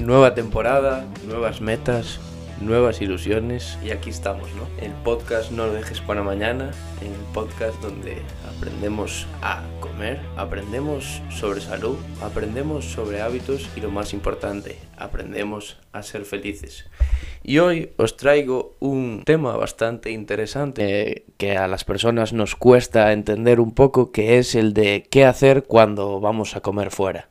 Nueva temporada, nuevas metas, nuevas ilusiones y aquí estamos, ¿no? El podcast No lo dejes para mañana, en el podcast donde aprendemos a comer, aprendemos sobre salud, aprendemos sobre hábitos y lo más importante, aprendemos a ser felices. Y hoy os traigo un tema bastante interesante eh, que a las personas nos cuesta entender un poco, que es el de qué hacer cuando vamos a comer fuera.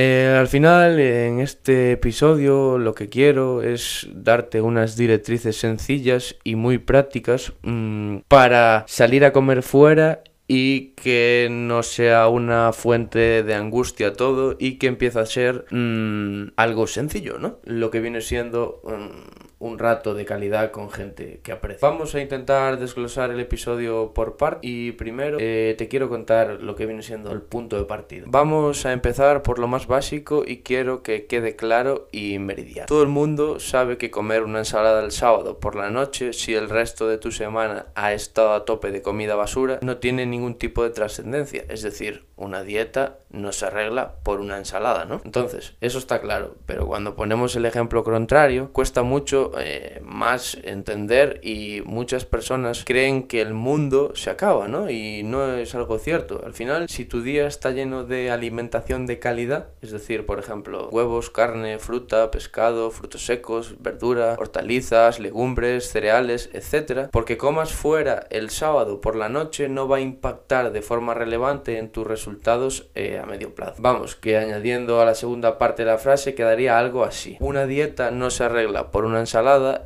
Eh, al final, en este episodio, lo que quiero es darte unas directrices sencillas y muy prácticas mm, para salir a comer fuera y que no sea una fuente de angustia todo y que empiece a ser mm, algo sencillo, ¿no? Lo que viene siendo mm, un rato de calidad con gente que aprecia. Vamos a intentar desglosar el episodio por parte y primero eh, te quiero contar lo que viene siendo el punto de partida. Vamos a empezar por lo más básico y quiero que quede claro y meridiano. Todo el mundo sabe que comer una ensalada el sábado por la noche, si el resto de tu semana ha estado a tope de comida basura, no tiene ningún tipo de trascendencia. Es decir, una dieta no se arregla por una ensalada, ¿no? Entonces, eso está claro, pero cuando ponemos el ejemplo contrario, cuesta mucho eh, más entender y muchas personas creen que el mundo se acaba, ¿no? Y no es algo cierto. Al final, si tu día está lleno de alimentación de calidad, es decir, por ejemplo, huevos, carne, fruta, pescado, frutos secos, verdura, hortalizas, legumbres, cereales, etc., porque comas fuera el sábado por la noche no va a impactar de forma relevante en tus resultados eh, a medio plazo. Vamos, que añadiendo a la segunda parte de la frase quedaría algo así. Una dieta no se arregla por una ensalada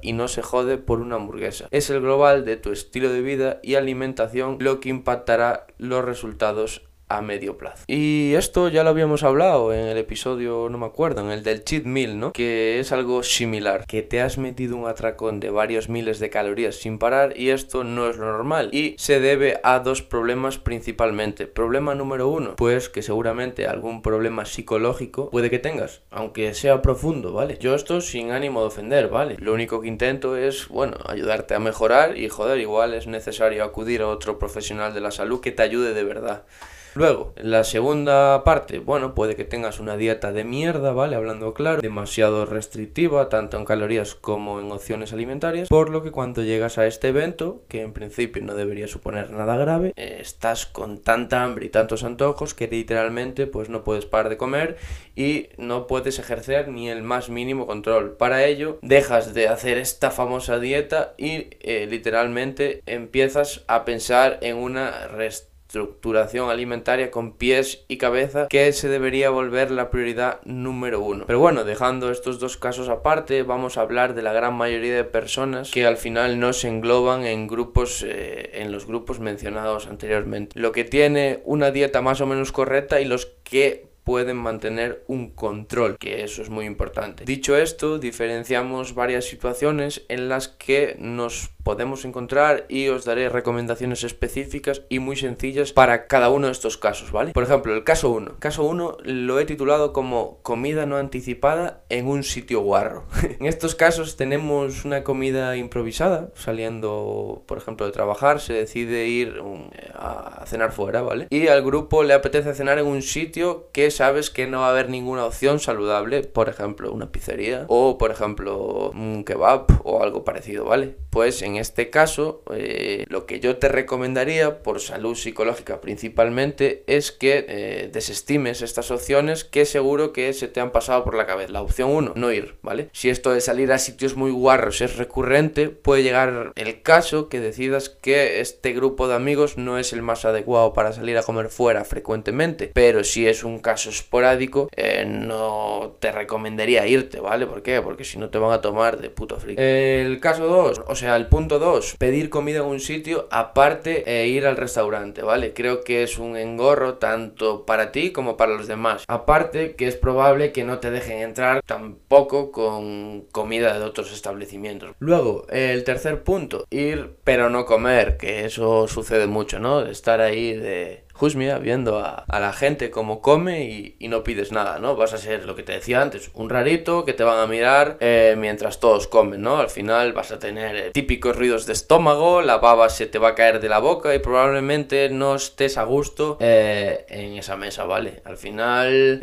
y no se jode por una hamburguesa. Es el global de tu estilo de vida y alimentación lo que impactará los resultados a medio plazo. Y esto ya lo habíamos hablado en el episodio, no me acuerdo, en el del cheat meal, ¿no? Que es algo similar, que te has metido un atracón de varios miles de calorías sin parar y esto no es lo normal y se debe a dos problemas principalmente. Problema número uno, pues que seguramente algún problema psicológico puede que tengas, aunque sea profundo, ¿vale? Yo esto sin ánimo de ofender, ¿vale? Lo único que intento es, bueno, ayudarte a mejorar y joder, igual es necesario acudir a otro profesional de la salud que te ayude de verdad. Luego, la segunda parte, bueno, puede que tengas una dieta de mierda, ¿vale? Hablando claro, demasiado restrictiva, tanto en calorías como en opciones alimentarias, por lo que cuando llegas a este evento, que en principio no debería suponer nada grave, estás con tanta hambre y tantos antojos que literalmente pues no puedes parar de comer y no puedes ejercer ni el más mínimo control. Para ello, dejas de hacer esta famosa dieta y eh, literalmente empiezas a pensar en una restricción estructuración alimentaria con pies y cabeza que se debería volver la prioridad número uno. Pero bueno, dejando estos dos casos aparte, vamos a hablar de la gran mayoría de personas que al final no se engloban en grupos, eh, en los grupos mencionados anteriormente. Lo que tiene una dieta más o menos correcta y los que pueden mantener un control, que eso es muy importante. Dicho esto, diferenciamos varias situaciones en las que nos podemos encontrar y os daré recomendaciones específicas y muy sencillas para cada uno de estos casos, ¿vale? Por ejemplo, el caso 1. Caso 1 lo he titulado como comida no anticipada en un sitio guarro. en estos casos tenemos una comida improvisada, saliendo, por ejemplo, de trabajar, se decide ir um, a cenar fuera, ¿vale? Y al grupo le apetece cenar en un sitio que sabes que no va a haber ninguna opción saludable, por ejemplo, una pizzería o, por ejemplo, un kebab o algo parecido, ¿vale? Pues en este caso, eh, lo que yo te recomendaría, por salud psicológica principalmente, es que eh, desestimes estas opciones que seguro que se te han pasado por la cabeza. La opción 1, no ir, ¿vale? Si esto de salir a sitios muy guarros es recurrente, puede llegar el caso que decidas que este grupo de amigos no es el más adecuado para salir a comer fuera frecuentemente, pero si es un caso esporádico, eh, no te recomendaría irte, ¿vale? ¿Por qué? Porque si no te van a tomar de puto friki. El caso 2, o sea, el punto 2, pedir comida en un sitio aparte e ir al restaurante, ¿vale? Creo que es un engorro tanto para ti como para los demás. Aparte que es probable que no te dejen entrar tampoco con comida de otros establecimientos. Luego, el tercer punto, ir pero no comer, que eso sucede mucho, ¿no? Estar ahí de Jusmia viendo a, la gente cómo come y, no pides nada, ¿no? Vas a ser lo que te decía antes, un rarito que te van a mirar eh, mientras todos comen, ¿no? Al final vas a tener eh, típicos ruidos de estómago, la baba se te va a caer de la boca y probablemente no estés a gusto eh, en esa mesa, ¿vale? Al final,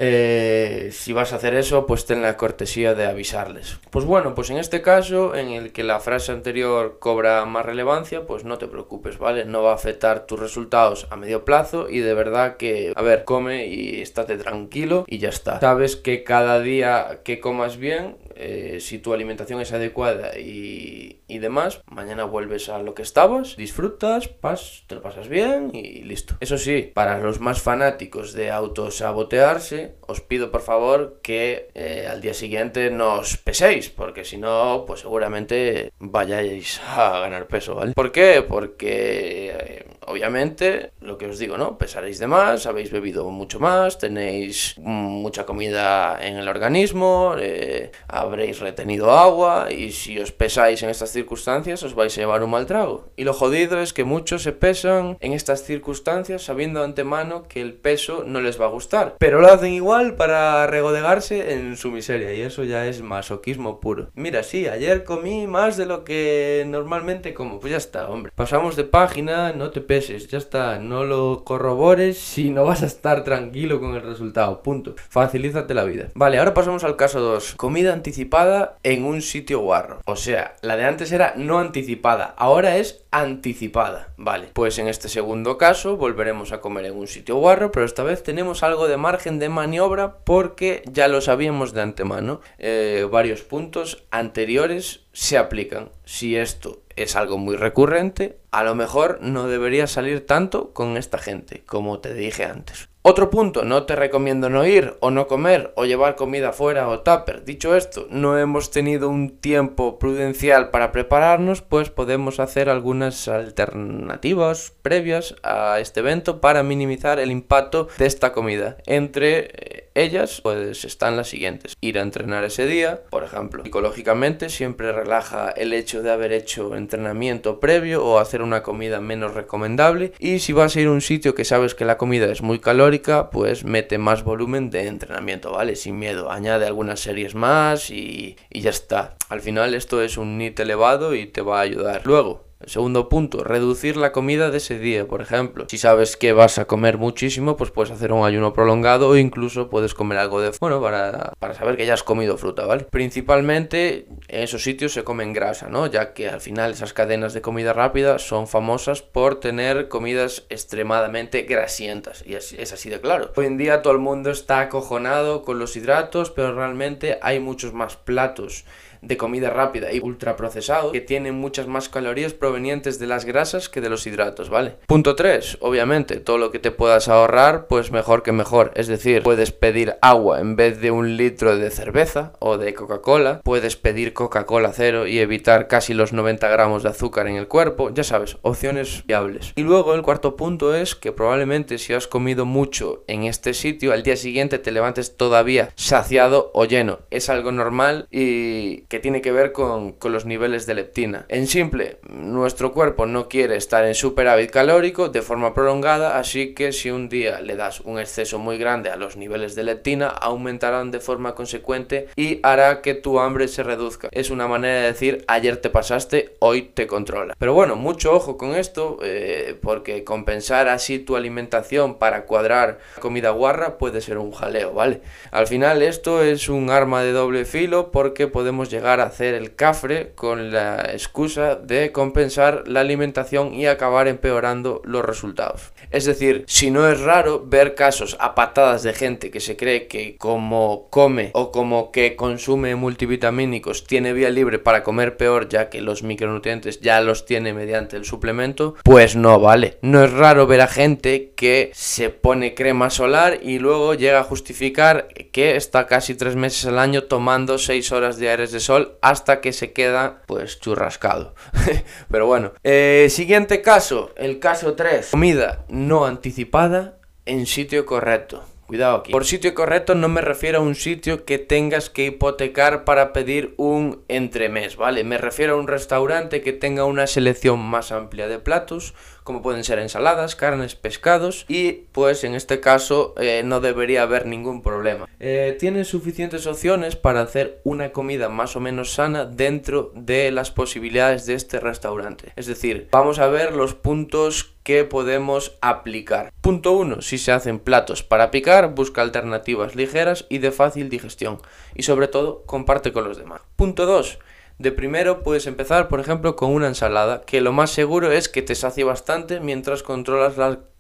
si vas a hacer eso, pues ten la cortesía de avisarles. Pues bueno, pues en este caso, en el que la frase anterior cobra más relevancia, pues no te preocupes, ¿vale? No va a afectar tus resultados a medio plazo y de verdad que, a ver, come y estate tranquilo y ya está. Sabes que cada día que comas bien, eh, si tu alimentación es adecuada y, y, demás, mañana vuelves a lo que estabas, disfrutas, pas, te lo pasas bien y listo. Eso sí, para los más fanáticos de autosabotearse, os pido por favor que eh, al día siguiente no os peséis, porque si no, pues seguramente vayáis a ganar peso, ¿vale? ¿Por qué? Porque... Eh, obviamente, lo que os digo, ¿no? Pesaréis de más, habéis bebido mucho más, tenéis mucha comida en el organismo, eh, habréis retenido agua y si os pesáis en estas circunstancias os vais a llevar un mal trago. Y lo jodido es que muchos se pesan en estas circunstancias sabiendo antemano que el peso no les va a gustar, pero lo hacen igual para regodegarse en su miseria y eso ya es masoquismo puro. Mira, sí, ayer comí más de lo que normalmente como, pues ya está, hombre. Pasamos de página, no te ya está, no lo corrobores si no vas a estar tranquilo con el resultado, punto. Facilízate la vida. Vale, ahora pasamos al caso 2. Comida anticipada en un sitio guarro. O sea, la de antes era no anticipada, ahora es anticipada. Vale, pues en este segundo caso volveremos a comer en un sitio guarro, pero esta vez tenemos algo de margen de maniobra porque ya lo sabíamos de antemano. Eh, varios puntos anteriores se aplican. Si esto es algo muy recurrente, a lo mejor no debería salir tanto con esta gente, como te dije antes. Otro punto, no te recomiendo no ir o no comer o llevar comida fuera o tupper. Dicho esto, no hemos tenido un tiempo prudencial para prepararnos, pues podemos hacer algunas alternativas previas a este evento para minimizar el impacto de esta comida. Entre eh, ellas, pues están las siguientes. Ir a entrenar ese día, por ejemplo. Psicológicamente siempre relaja el hecho de haber hecho entrenamiento previo o hacer una comida menos recomendable. Y si vas a ir a un sitio que sabes que la comida es muy calórica, pues mete más volumen de entrenamiento, ¿vale? Sin miedo. Añade algunas series más y, y ya está. Al final esto es un NIT elevado y te va a ayudar. Luego, segundo punto, reducir la comida de ese día, por ejemplo. Si sabes que vas a comer muchísimo, pues puedes hacer un ayuno prolongado o incluso puedes comer algo de... Bueno, para, para saber que ya has comido fruta, ¿vale? Principalmente en esos sitios se comen grasa, ¿no? Ya que al final esas cadenas de comida rápida son famosas por tener comidas extremadamente grasientas. Y es, es así de claro. Hoy en día todo el mundo está acojonado con los hidratos, pero realmente hay muchos más platos de comida rápida y ultraprocesado que tienen muchas más calorías provenientes de las grasas que de los hidratos, ¿vale? Punto 3, obviamente, todo lo que te puedas ahorrar, pues mejor que mejor. Es decir, puedes pedir agua en vez de un litro de cerveza o de Coca-Cola, puedes pedir Coca-Cola cero y evitar casi los 90 gramos de azúcar en el cuerpo, ya sabes, opciones viables. Y luego el cuarto punto es que probablemente si has comido mucho en este sitio, al día siguiente te levantes todavía saciado o lleno. Es algo normal y que tiene que ver con, los niveles de leptina. En simple, nuestro cuerpo no quiere estar en superávit calórico de forma prolongada, así que si un día le das un exceso muy grande a los niveles de leptina, aumentarán de forma consecuente y hará que tu hambre se reduzca. Es una manera de decir ayer te pasaste, hoy te controla. Pero bueno, mucho ojo con esto, eh, porque compensar así tu alimentación para cuadrar comida guarra puede ser un jaleo, ¿vale? Al final esto es un arma de doble filo porque podemos llegar llegar a hacer el cafre con la excusa de compensar la alimentación y acabar empeorando los resultados. Es decir, si no es raro ver casos a patadas de gente que se cree que como come o como que consume multivitamínicos tiene vía libre para comer peor ya que los micronutrientes ya los tiene mediante el suplemento, pues no vale. No es raro ver a gente que se pone crema solar y luego llega a justificar que está casi tres meses al año tomando seis horas diarias de hasta que se queda pues churrascado. Pero bueno, eh, siguiente caso, el caso 3, comida no anticipada en sitio correcto. Cuidado aquí. Por sitio correcto no me refiero a un sitio que tengas que hipotecar para pedir un entremés, ¿vale? Me refiero a un restaurante que tenga una selección más amplia de platos, como pueden ser ensaladas, carnes, pescados y pues en este caso eh, no debería haber ningún problema. Eh, suficientes opciones para hacer una comida más o menos sana dentro de las posibilidades de este restaurante. Es decir, vamos a ver los puntos que podemos aplicar. Punto 1. Si se hacen platos para picar, busca alternativas ligeras y de fácil digestión. Y sobre todo, comparte con los demás. Punto 2. De primero puedes empezar, por ejemplo, con una ensalada, que lo más seguro es que te sacie bastante mientras controlas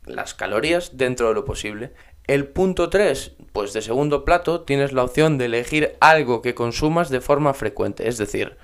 las, calorías dentro de lo posible. El punto 3, pues de segundo plato tienes la opción de elegir algo que consumas de forma frecuente, es decir,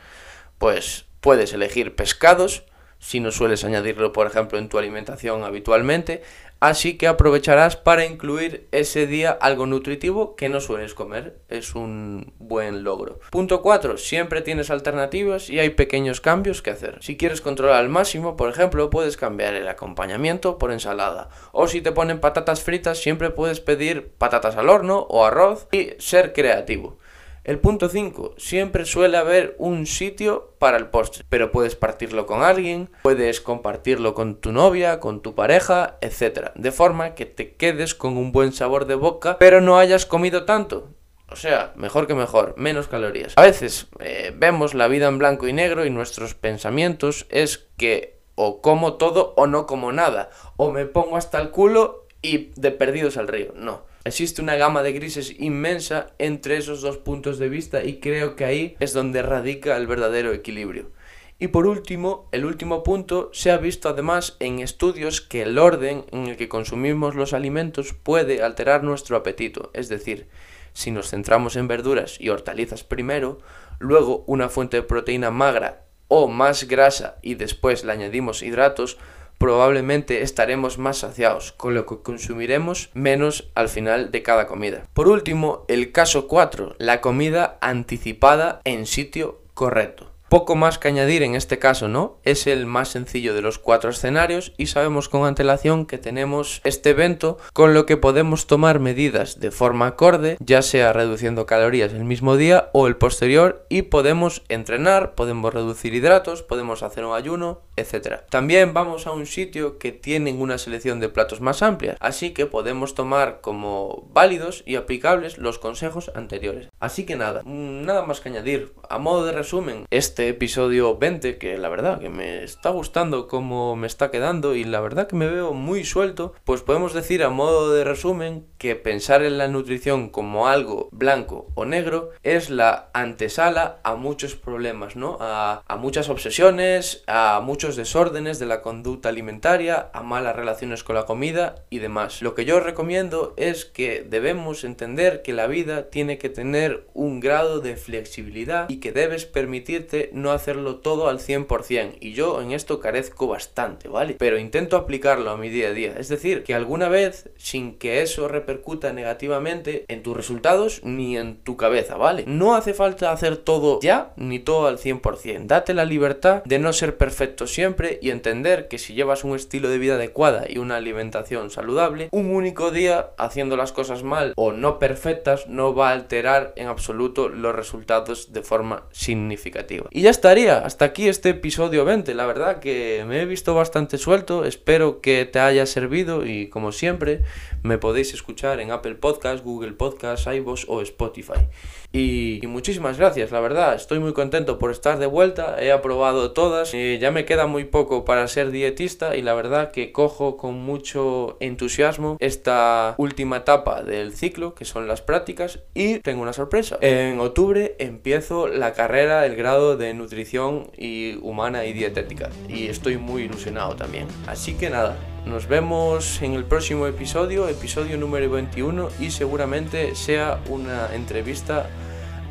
pues puedes elegir pescados, si no sueles añadirlo, por ejemplo, en tu alimentación habitualmente, así que aprovecharás para incluir ese día algo nutritivo que no sueles comer. Es un buen logro. Punto 4. Siempre tienes alternativas y hay pequeños cambios que hacer. Si quieres controlar al máximo, por ejemplo, puedes cambiar el acompañamiento por ensalada. O si te ponen patatas fritas, siempre puedes pedir patatas al horno o arroz y ser creativo. El punto 5. Siempre suele haber un sitio para el postre, pero puedes partirlo con alguien, puedes compartirlo con tu novia, con tu pareja, etc. De forma que te quedes con un buen sabor de boca, pero no hayas comido tanto. O sea, mejor que mejor, menos calorías. A veces eh, vemos la vida en blanco y negro y nuestros pensamientos es que o como todo o no como nada, o me pongo hasta el culo y de perdidos al río. No Existe una gama de grises inmensa entre esos dos puntos de vista y creo que ahí es donde radica el verdadero equilibrio. Y por último, el último punto, se ha visto además en estudios que el orden en el que consumimos los alimentos puede alterar nuestro apetito. Es decir, si nos centramos en verduras y hortalizas primero, luego una fuente de proteína magra o más grasa y después le añadimos hidratos, probablemente estaremos más saciados, con lo que consumiremos menos al final de cada comida. Por último, el caso 4, la comida anticipada en sitio correcto. Poco más que añadir en este caso, ¿no? Es el más sencillo de los cuatro escenarios y sabemos con antelación que tenemos este evento con lo que podemos tomar medidas de forma acorde, ya sea reduciendo calorías el mismo día o el posterior y podemos entrenar, podemos reducir hidratos, podemos hacer un ayuno, etc. También vamos a un sitio que tienen una selección de platos más amplia, así que podemos tomar como válidos y aplicables los consejos anteriores. Así que nada, nada más que añadir. A modo de resumen, este episodio 20, que la verdad que me está gustando cómo me está quedando y la verdad que me veo muy suelto, pues podemos decir a modo de resumen que pensar en la nutrición como algo blanco o negro es la antesala a muchos problemas, ¿no? A, a muchas obsesiones, a muchos desórdenes de la conducta alimentaria, a malas relaciones con la comida y demás. Lo que yo recomiendo es que debemos entender que la vida tiene que tener un grado de flexibilidad y que debes permitirte no hacerlo todo al 100% y yo en esto carezco bastante, ¿vale? Pero intento aplicarlo a mi día a día, es decir, que alguna vez sin que eso repercuta negativamente en tus resultados ni en tu cabeza, ¿vale? No hace falta hacer todo ya ni todo al 100%, date la libertad de no ser perfecto siempre y entender que si llevas un estilo de vida adecuada y una alimentación saludable, un único día haciendo las cosas mal o no perfectas no va a alterar en absoluto los resultados de forma significativa. Y ya estaría, hasta aquí este episodio 20. La verdad que me he visto bastante suelto, espero que te haya servido y como siempre me podéis escuchar en Apple Podcasts, Google Podcasts, iVoox o Spotify. Y, muchísimas gracias, la verdad, estoy muy contento por estar de vuelta, he aprobado todas, y ya me queda muy poco para ser dietista y la verdad que cojo con mucho entusiasmo esta última etapa del ciclo, que son las prácticas, y tengo una sorpresa. En octubre empiezo la carrera, el grado de nutrición y humana y dietética, y estoy muy ilusionado también. Así que nada, nos vemos en el próximo episodio, episodio número 21, y seguramente sea una entrevista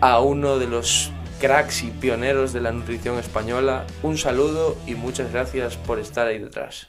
a uno de los cracks y pioneros de la nutrición española. Un saludo y muchas gracias por estar ahí detrás.